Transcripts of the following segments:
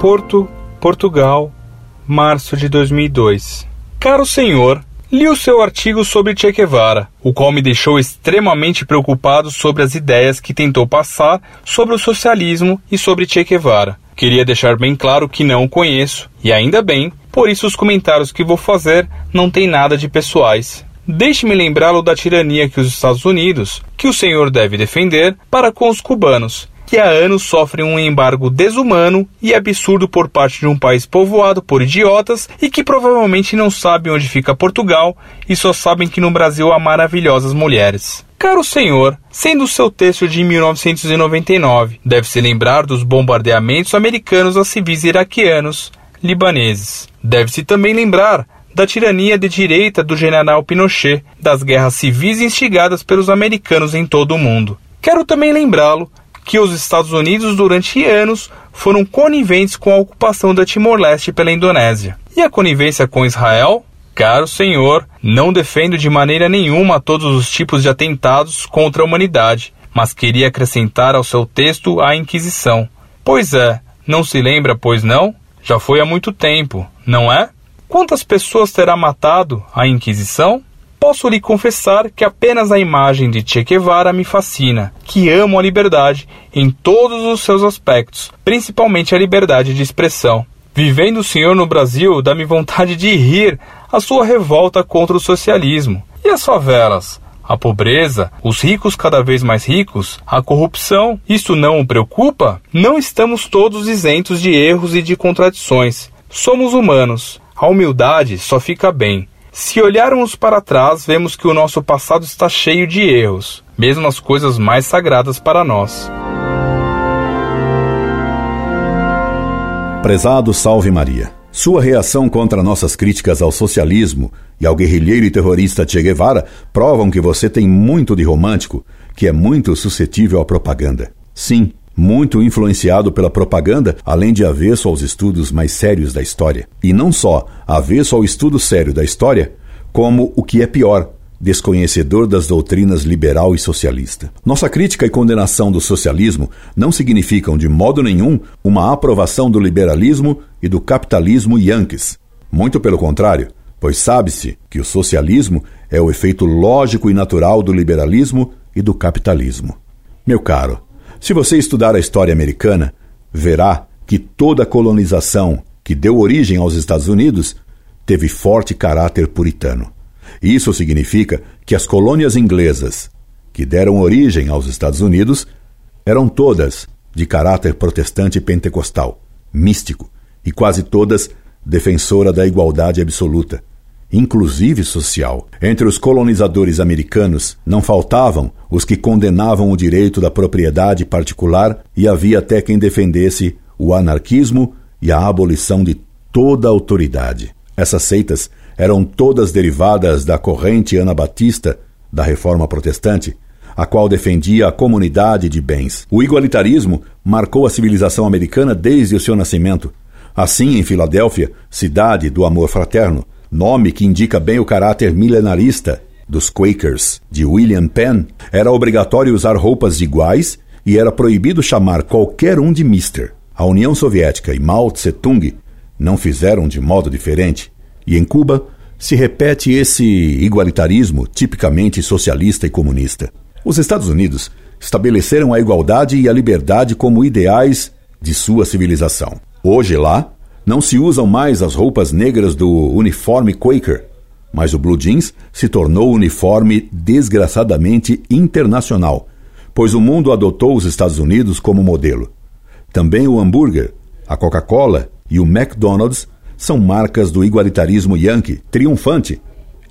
Porto, Portugal, março de 2002. Caro senhor, li o seu artigo sobre Che Guevara, o qual me deixou extremamente preocupado sobre as ideias que tentou passar sobre o socialismo e sobre Che Guevara. Queria deixar bem claro que não o conheço, e ainda bem, por isso os comentários que vou fazer não têm nada de pessoais. Deixe-me lembrá-lo da tirania que os Estados Unidos, que o senhor deve defender, para com os cubanos, que há anos sofrem um embargo desumano e absurdo por parte de um país povoado por idiotas e que provavelmente não sabem onde fica Portugal e só sabem que no Brasil há maravilhosas mulheres. Caro senhor, sendo seu texto de 1999, deve-se lembrar dos bombardeamentos americanos a civis iraquianos, libaneses. Deve-se também lembrar da tirania de direita do general Pinochet, das guerras civis instigadas pelos americanos em todo o mundo. Quero também lembrá-lo que os Estados Unidos durante anos foram coniventes com a ocupação da Timor-Leste pela Indonésia. E a conivência com Israel? Caro senhor, não defendo de maneira nenhuma todos os tipos de atentados contra a humanidade, mas queria acrescentar ao seu texto a Inquisição. Pois é, não se lembra, pois não? Já foi há muito tempo, não é? Quantas pessoas terá matado a Inquisição? Posso lhe confessar que apenas a imagem de Che Guevara me fascina, que amo a liberdade em todos os seus aspectos, principalmente a liberdade de expressão. Vivendo o senhor no Brasil, dá-me vontade de rir a sua revolta contra o socialismo. E as favelas? A pobreza, os ricos cada vez mais ricos, a corrupção, isso não o preocupa? Não estamos todos isentos de erros e de contradições. Somos humanos. A humildade só fica bem. Se olharmos para trás, vemos que o nosso passado está cheio de erros, mesmo as coisas mais sagradas para nós. Prezado Salve Maria. Sua reação contra nossas críticas ao socialismo e ao guerrilheiro e terrorista Che Guevara provam que você tem muito de romântico, que é muito suscetível à propaganda. Sim, muito influenciado pela propaganda, além de avesso aos estudos mais sérios da história. E não só avesso ao estudo sério da história, como o que é pior, desconhecedor das doutrinas liberal e socialista. Nossa crítica e condenação do socialismo não significam de modo nenhum uma aprovação do liberalismo e do capitalismo yankees. Muito pelo contrário, pois sabe-se que o socialismo é o efeito lógico e natural do liberalismo e do capitalismo. Meu caro, se você estudar a história americana, verá que toda a colonização que deu origem aos Estados Unidos teve forte caráter puritano. Isso significa que as colônias inglesas que deram origem aos Estados Unidos eram todas de caráter protestante pentecostal, místico, e quase todas defensora da igualdade absoluta, inclusive social. Entre os colonizadores americanos não faltavam os que condenavam o direito da propriedade particular e havia até quem defendesse o anarquismo e a abolição de toda autoridade. Essas seitas eram todas derivadas da corrente anabatista da Reforma Protestante, a qual defendia a comunidade de bens. O igualitarismo marcou a civilização americana desde o seu nascimento. Assim, em Filadélfia, cidade do amor fraterno, nome que indica bem o caráter milenarista dos Quakers de William Penn, era obrigatório usar roupas iguais e era proibido chamar qualquer um de Mister. A União Soviética e Mao Tse-tung não fizeram de modo diferente, e em Cuba se repete esse igualitarismo tipicamente socialista e comunista. Os Estados Unidos estabeleceram a igualdade e a liberdade como ideais de sua civilização. Hoje lá, não se usam mais as roupas negras do uniforme Quaker, mas o blue jeans se tornou uniforme desgraçadamente internacional, pois o mundo adotou os Estados Unidos como modelo. Também o hambúrguer, a Coca-Cola e o McDonald's são marcas do igualitarismo yankee triunfante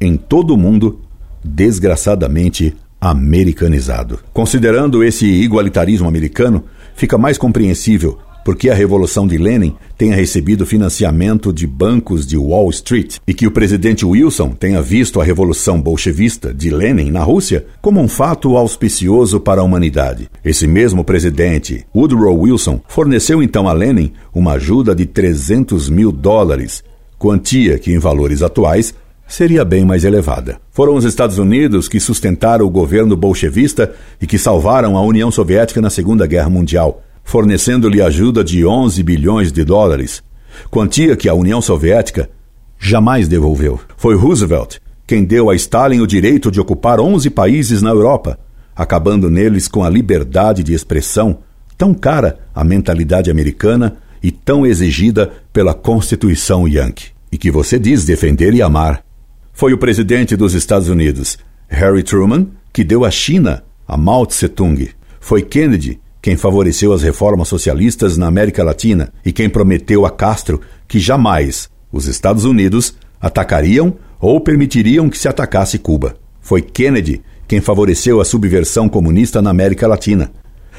em todo o mundo, desgraçadamente americanizado. Considerando esse igualitarismo americano, fica mais compreensível porque a Revolução de Lenin tenha recebido financiamento de bancos de Wall Street e que o presidente Wilson tenha visto a Revolução Bolchevista de Lenin na Rússia como um fato auspicioso para a humanidade. Esse mesmo presidente, Woodrow Wilson, forneceu então a Lenin uma ajuda de 300 mil dólares, quantia que em valores atuais seria bem mais elevada. Foram os Estados Unidos que sustentaram o governo bolchevista e que salvaram a União Soviética na Segunda Guerra Mundial fornecendo-lhe ajuda de 11 bilhões de dólares, quantia que a União Soviética jamais devolveu. Foi Roosevelt quem deu a Stalin o direito de ocupar 11 países na Europa, acabando neles com a liberdade de expressão tão cara à mentalidade americana e tão exigida pela Constituição Yankee, e que você diz defender e amar. Foi o presidente dos Estados Unidos, Harry Truman, que deu à China a Mao Tse-tung. Foi Kennedy quem favoreceu as reformas socialistas na América Latina e quem prometeu a Castro que jamais os Estados Unidos atacariam ou permitiriam que se atacasse Cuba. Foi Kennedy quem favoreceu a subversão comunista na América Latina.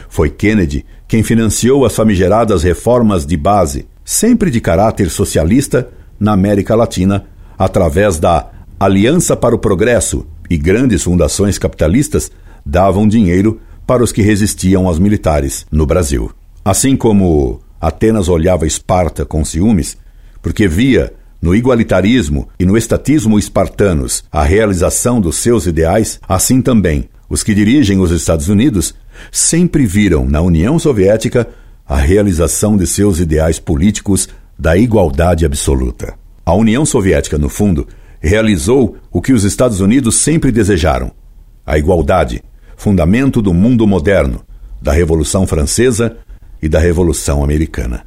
Foi Kennedy quem financiou as famigeradas reformas de base, sempre de caráter socialista, na América Latina, através da Aliança para o Progresso e grandes fundações capitalistas davam dinheiro para os que resistiam aos militares no Brasil. Assim como Atenas olhava Esparta com ciúmes, porque via no igualitarismo e no estatismo espartanos a realização dos seus ideais, assim também os que dirigem os Estados Unidos sempre viram na União Soviética a realização de seus ideais políticos da igualdade absoluta. A União Soviética, no fundo, realizou o que os Estados Unidos sempre desejaram: a igualdade, fundamento do mundo moderno, da Revolução Francesa e da Revolução Americana.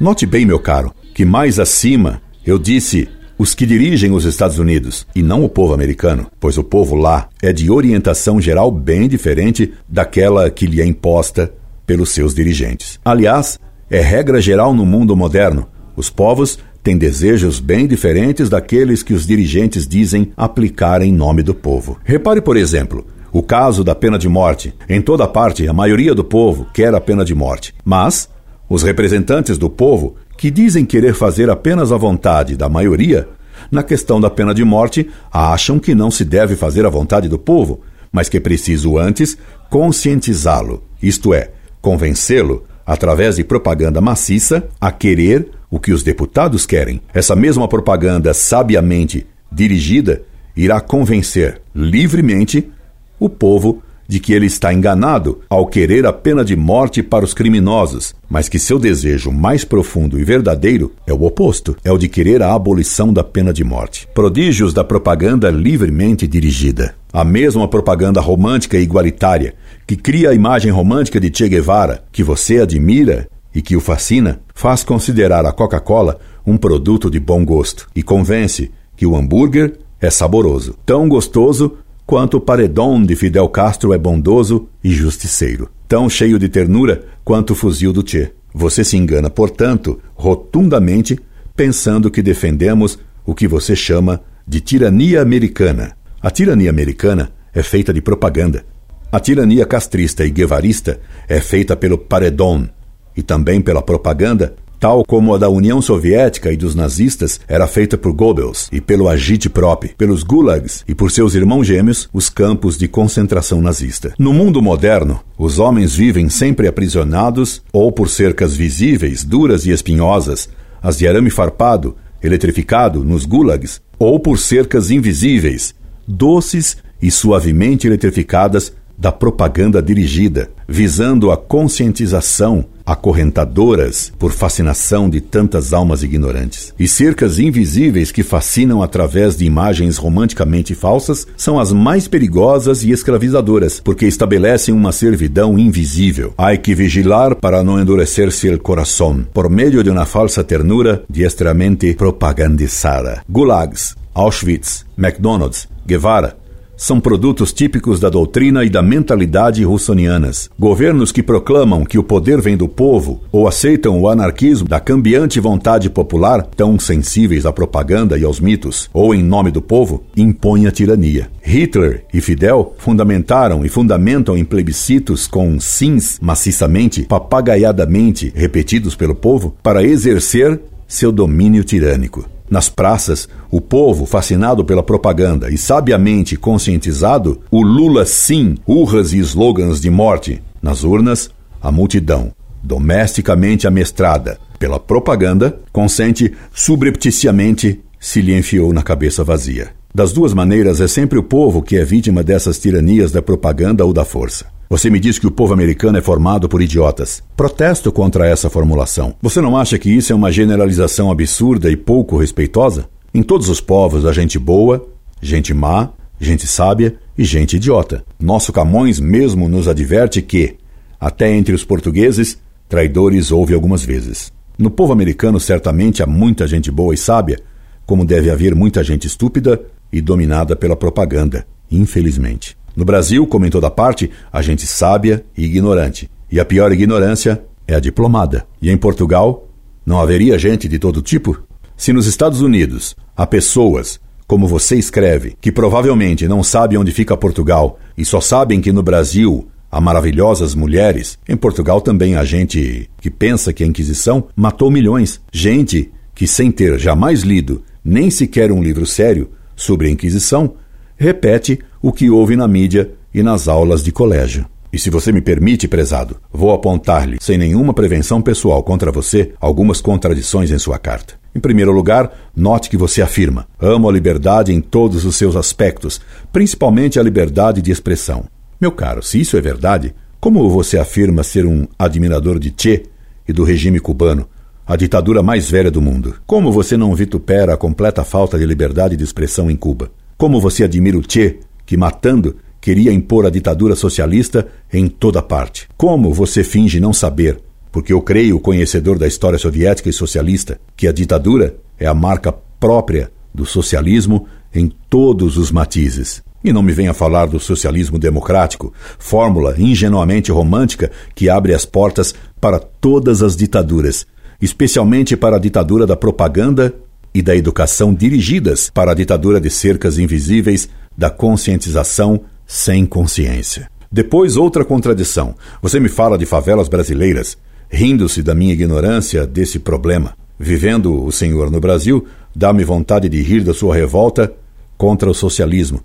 Note bem, meu caro, que mais acima eu disse os que dirigem os Estados Unidos e não o povo americano, pois o povo lá é de orientação geral bem diferente daquela que lhe é imposta pelos seus dirigentes. Aliás, é regra geral no mundo moderno. Os povos têm desejos bem diferentes daqueles que os dirigentes dizem aplicar em nome do povo. Repare, por exemplo, o caso da pena de morte. Em toda parte, a maioria do povo quer a pena de morte. Mas os representantes do povo que dizem querer fazer apenas a vontade da maioria, na questão da pena de morte, acham que não se deve fazer a vontade do povo, mas que é preciso antes conscientizá-lo, isto é, convencê-lo, através de propaganda maciça, a querer o que os deputados querem. Essa mesma propaganda sabiamente dirigida irá convencer livremente o povo de que ele está enganado ao querer a pena de morte para os criminosos, mas que seu desejo mais profundo e verdadeiro é o oposto, é o de querer a abolição da pena de morte. Prodígios da propaganda livremente dirigida. A mesma propaganda romântica e igualitária que cria a imagem romântica de Che Guevara, que você admira e que o fascina, faz considerar a Coca-Cola um produto de bom gosto e convence que o hambúrguer é saboroso, tão gostoso quanto o paredão de Fidel Castro é bondoso e justiceiro, tão cheio de ternura quanto o fuzil do Che. Você se engana, portanto, rotundamente, pensando que defendemos o que você chama de tirania americana. A tirania americana é feita de propaganda. A tirania castrista e guevarista é feita pelo paredão e também pela propaganda tal como a da União Soviética e dos nazistas, era feita por Goebbels e pelo Agitprop, pelos gulags e por seus irmãos gêmeos, os campos de concentração nazista. No mundo moderno, os homens vivem sempre aprisionados ou por cercas visíveis, duras e espinhosas, as de arame farpado, eletrificado nos gulags, ou por cercas invisíveis, doces e suavemente eletrificadas da propaganda dirigida, visando a conscientização acorrentadoras por fascinação de tantas almas ignorantes. E cercas invisíveis que fascinam através de imagens romanticamente falsas são as mais perigosas e escravizadoras, porque estabelecem uma servidão invisível. Há que vigilar para não endurecer-se o coração, por meio de uma falsa ternura diestramente propagandizada. Gulags, Auschwitz, McDonald's, Guevara, são produtos típicos da doutrina e da mentalidade russonianas. Governos que proclamam que o poder vem do povo ou aceitam o anarquismo da cambiante vontade popular, tão sensíveis à propaganda e aos mitos, ou em nome do povo, impõem a tirania. Hitler e Fidel fundamentaram e fundamentam em plebiscitos com sims maciçamente, papagaiadamente repetidos pelo povo, para exercer seu domínio tirânico. Nas praças, o povo, fascinado pela propaganda e sabiamente conscientizado, o Lula sim, urras e slogans de morte. Nas urnas, a multidão, domesticamente amestrada pela propaganda, consente subrepticiamente se lhe enfiou na cabeça vazia. Das duas maneiras, é sempre o povo que é vítima dessas tiranias da propaganda ou da força. Você me diz que o povo americano é formado por idiotas. Protesto contra essa formulação. Você não acha que isso é uma generalização absurda e pouco respeitosa? Em todos os povos há gente boa, gente má, gente sábia e gente idiota. Nosso Camões mesmo nos adverte que, até entre os portugueses, traidores houve algumas vezes. No povo americano certamente há muita gente boa e sábia, como deve haver muita gente estúpida e dominada pela propaganda, infelizmente. No Brasil, como em toda parte, há gente sábia e ignorante. E a pior ignorância é a diplomada. E em Portugal, não haveria gente de todo tipo? Se nos Estados Unidos há pessoas, como você escreve, que provavelmente não sabem onde fica Portugal e só sabem que no Brasil há maravilhosas mulheres, em Portugal também há gente que pensa que a Inquisição matou milhões. Gente que, sem ter jamais lido nem sequer um livro sério sobre a Inquisição, repete o que houve na mídia e nas aulas de colégio. E se você me permite, prezado, vou apontar-lhe, sem nenhuma prevenção pessoal contra você, algumas contradições em sua carta. Em primeiro lugar, note que você afirma: amo a liberdade em todos os seus aspectos, principalmente a liberdade de expressão. Meu caro, se isso é verdade, como você afirma ser um admirador de Che e do regime cubano, a ditadura mais velha do mundo? Como você não vitupera a completa falta de liberdade de expressão em Cuba? Como você admira o Che, que matando queria impor a ditadura socialista em toda parte? Como você finge não saber, porque eu creio, conhecedor da história soviética e socialista, que a ditadura é a marca própria do socialismo em todos os matizes? E não me venha falar do socialismo democrático, fórmula ingenuamente romântica que abre as portas para todas as ditaduras, especialmente para a ditadura da propaganda e da educação dirigidas para a ditadura de cercas invisíveis da conscientização sem consciência. Depois, outra contradição. Você me fala de favelas brasileiras, rindo-se da minha ignorância desse problema. Vivendo o senhor no Brasil, dá-me vontade de rir da sua revolta contra o socialismo.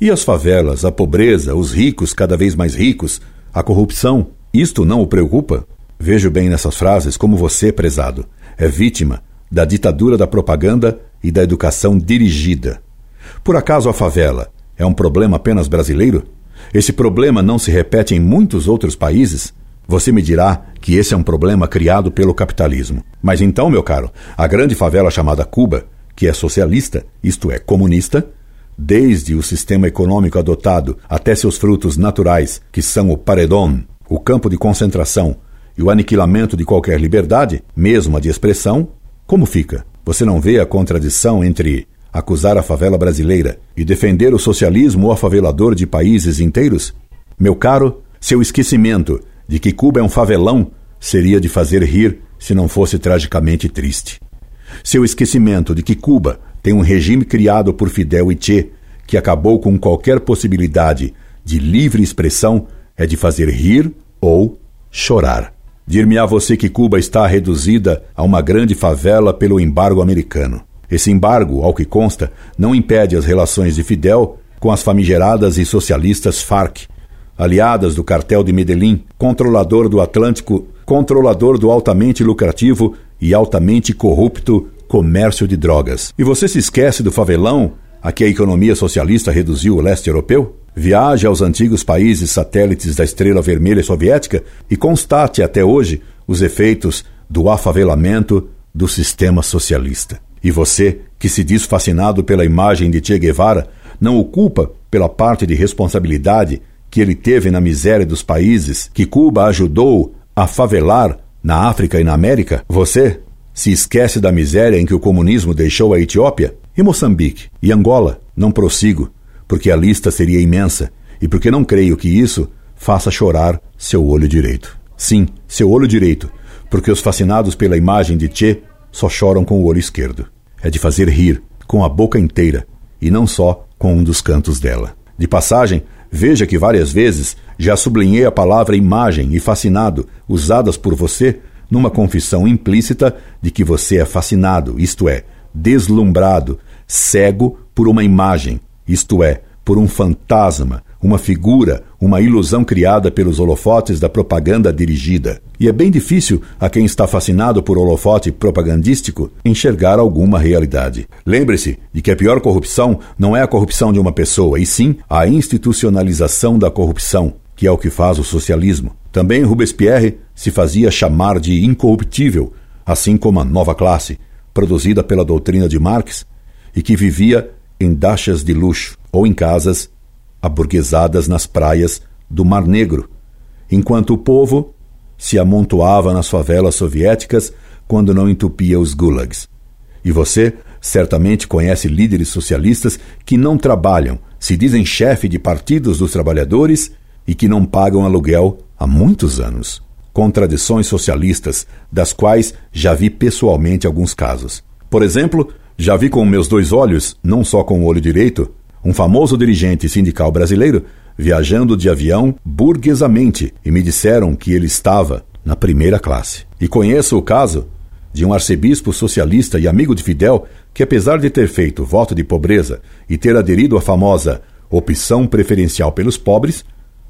E as favelas, a pobreza, os ricos cada vez mais ricos, a corrupção, isto não o preocupa? Vejo bem nessas frases como você, prezado, é vítima da ditadura da propaganda e da educação dirigida. Por acaso a favela é um problema apenas brasileiro? Esse problema não se repete em muitos outros países? Você me dirá que esse é um problema criado pelo capitalismo. Mas então, meu caro, a grande favela chamada Cuba, que é socialista, isto é, comunista, desde o sistema econômico adotado até seus frutos naturais, que são o paredão, o campo de concentração e o aniquilamento de qualquer liberdade, mesmo a de expressão, como fica? Você não vê a contradição entre acusar a favela brasileira e defender o socialismo afavelador de países inteiros? Meu caro, seu esquecimento de que Cuba é um favelão seria de fazer rir se não fosse tragicamente triste. Seu esquecimento de que Cuba tem um regime criado por Fidel e Che que acabou com qualquer possibilidade de livre expressão é de fazer rir ou chorar. Dir-me-á você que Cuba está reduzida a uma grande favela pelo embargo americano. Esse embargo, ao que consta, não impede as relações de Fidel com as famigeradas e socialistas FARC, aliadas do cartel de Medellín, controlador do Atlântico, controlador do altamente lucrativo e altamente corrupto comércio de drogas. E você se esquece do favelão a que a economia socialista reduziu o leste europeu? Viaje aos antigos países satélites da Estrela Vermelha Soviética e constate até hoje os efeitos do afavelamento do sistema socialista. E você, que se diz fascinado pela imagem de Che Guevara, não o culpa pela parte de responsabilidade que ele teve na miséria dos países que Cuba ajudou a favelar na África e na América? Você se esquece da miséria em que o comunismo deixou a Etiópia? E Moçambique? E Angola? Não prossigo porque a lista seria imensa e porque não creio que isso faça chorar seu olho direito. Sim, seu olho direito, porque os fascinados pela imagem de Che só choram com o olho esquerdo. É de fazer rir com a boca inteira e não só com um dos cantos dela. De passagem, veja que várias vezes já sublinhei a palavra imagem e fascinado usadas por você numa confissão implícita de que você é fascinado, isto é, deslumbrado, cego por uma imagem, isto é, por um fantasma, uma figura, uma ilusão criada pelos holofotes da propaganda dirigida. E é bem difícil a quem está fascinado por holofote propagandístico enxergar alguma realidade. Lembre-se de que a pior corrupção não é a corrupção de uma pessoa, e sim a institucionalização da corrupção, que é o que faz o socialismo. Também Robespierre se fazia chamar de incorruptível, assim como a nova classe, produzida pela doutrina de Marx, e que vivia em dachas de luxo ou em casas aburguesadas nas praias do Mar Negro, enquanto o povo se amontoava nas favelas soviéticas quando não entupia os gulags. E você certamente conhece líderes socialistas que não trabalham, se dizem chefe de partidos dos trabalhadores e que não pagam aluguel há muitos anos. Contradições socialistas, das quais já vi pessoalmente alguns casos. Por exemplo, já vi com meus dois olhos, não só com o olho direito, um famoso dirigente sindical brasileiro viajando de avião burguesamente e me disseram que ele estava na primeira classe. E conheço o caso de um arcebispo socialista e amigo de Fidel que, apesar de ter feito voto de pobreza e ter aderido à famosa opção preferencial pelos pobres,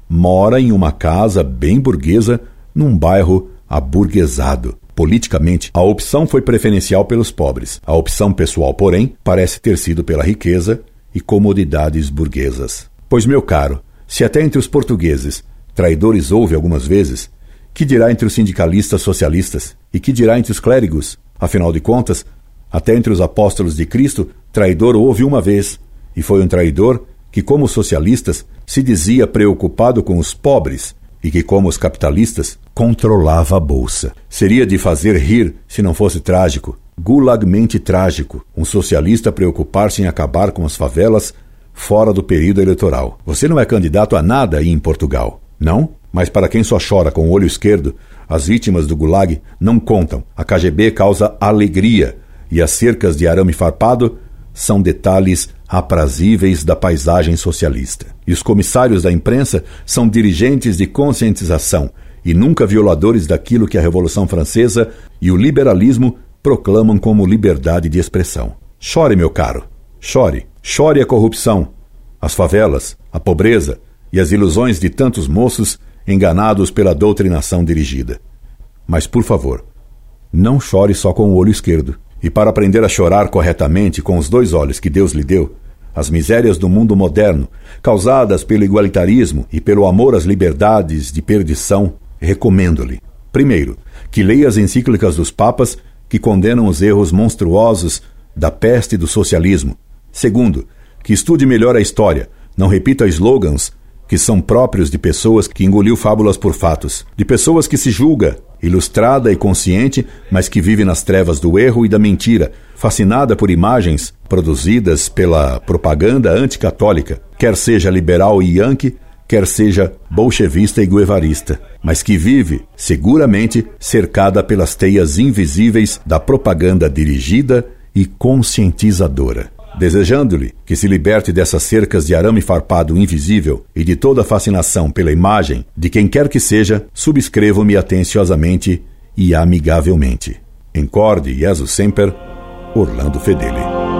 mora em uma casa bem burguesa num bairro aburguesado. Politicamente, a opção foi preferencial pelos pobres. A opção pessoal, porém, parece ter sido pela riqueza e comodidades burguesas. Pois, meu caro, se até entre os portugueses traidores houve algumas vezes, que dirá entre os sindicalistas socialistas? E que dirá entre os clérigos? Afinal de contas, até entre os apóstolos de Cristo, traidor houve uma vez, e foi um traidor que, como socialistas, se dizia preocupado com os pobres e que, como os capitalistas, controlava a bolsa. Seria de fazer rir se não fosse trágico gulagmente trágico um socialista preocupar-se em acabar com as favelas fora do período eleitoral. Você não é candidato a nada aí em Portugal, não? Mas para quem só chora com o olho esquerdo, as vítimas do Gulag não contam. A KGB causa alegria e as cercas de arame farpado são detalhes aprazíveis da paisagem socialista. E os comissários da imprensa são dirigentes de conscientização e nunca violadores daquilo que a Revolução Francesa e o liberalismo proclamam como liberdade de expressão. Chore, meu caro, chore, chore a corrupção, as favelas, a pobreza e as ilusões de tantos moços enganados pela doutrinação dirigida. Mas, por favor, não chore só com o olho esquerdo. E para aprender a chorar corretamente com os dois olhos que Deus lhe deu, as misérias do mundo moderno, causadas pelo igualitarismo e pelo amor às liberdades de perdição, recomendo-lhe, primeiro, que leia as encíclicas dos papas que condenam os erros monstruosos da peste do socialismo. Segundo, que estude melhor a história, não repita slogans que são próprios de pessoas que engoliu fábulas por fatos, de pessoas que se julga, ilustrada e consciente, mas que vive nas trevas do erro e da mentira, fascinada por imagens produzidas pela propaganda anticatólica, quer seja liberal e yankee, quer seja bolchevista e guevarista, mas que vive, seguramente, cercada pelas teias invisíveis da propaganda dirigida e conscientizadora. Desejando-lhe que se liberte dessas cercas de arame farpado invisível e de toda fascinação pela imagem de quem quer que seja, subscrevo-me atenciosamente e amigavelmente. Encorde Jesus Semper, Orlando Fedeli.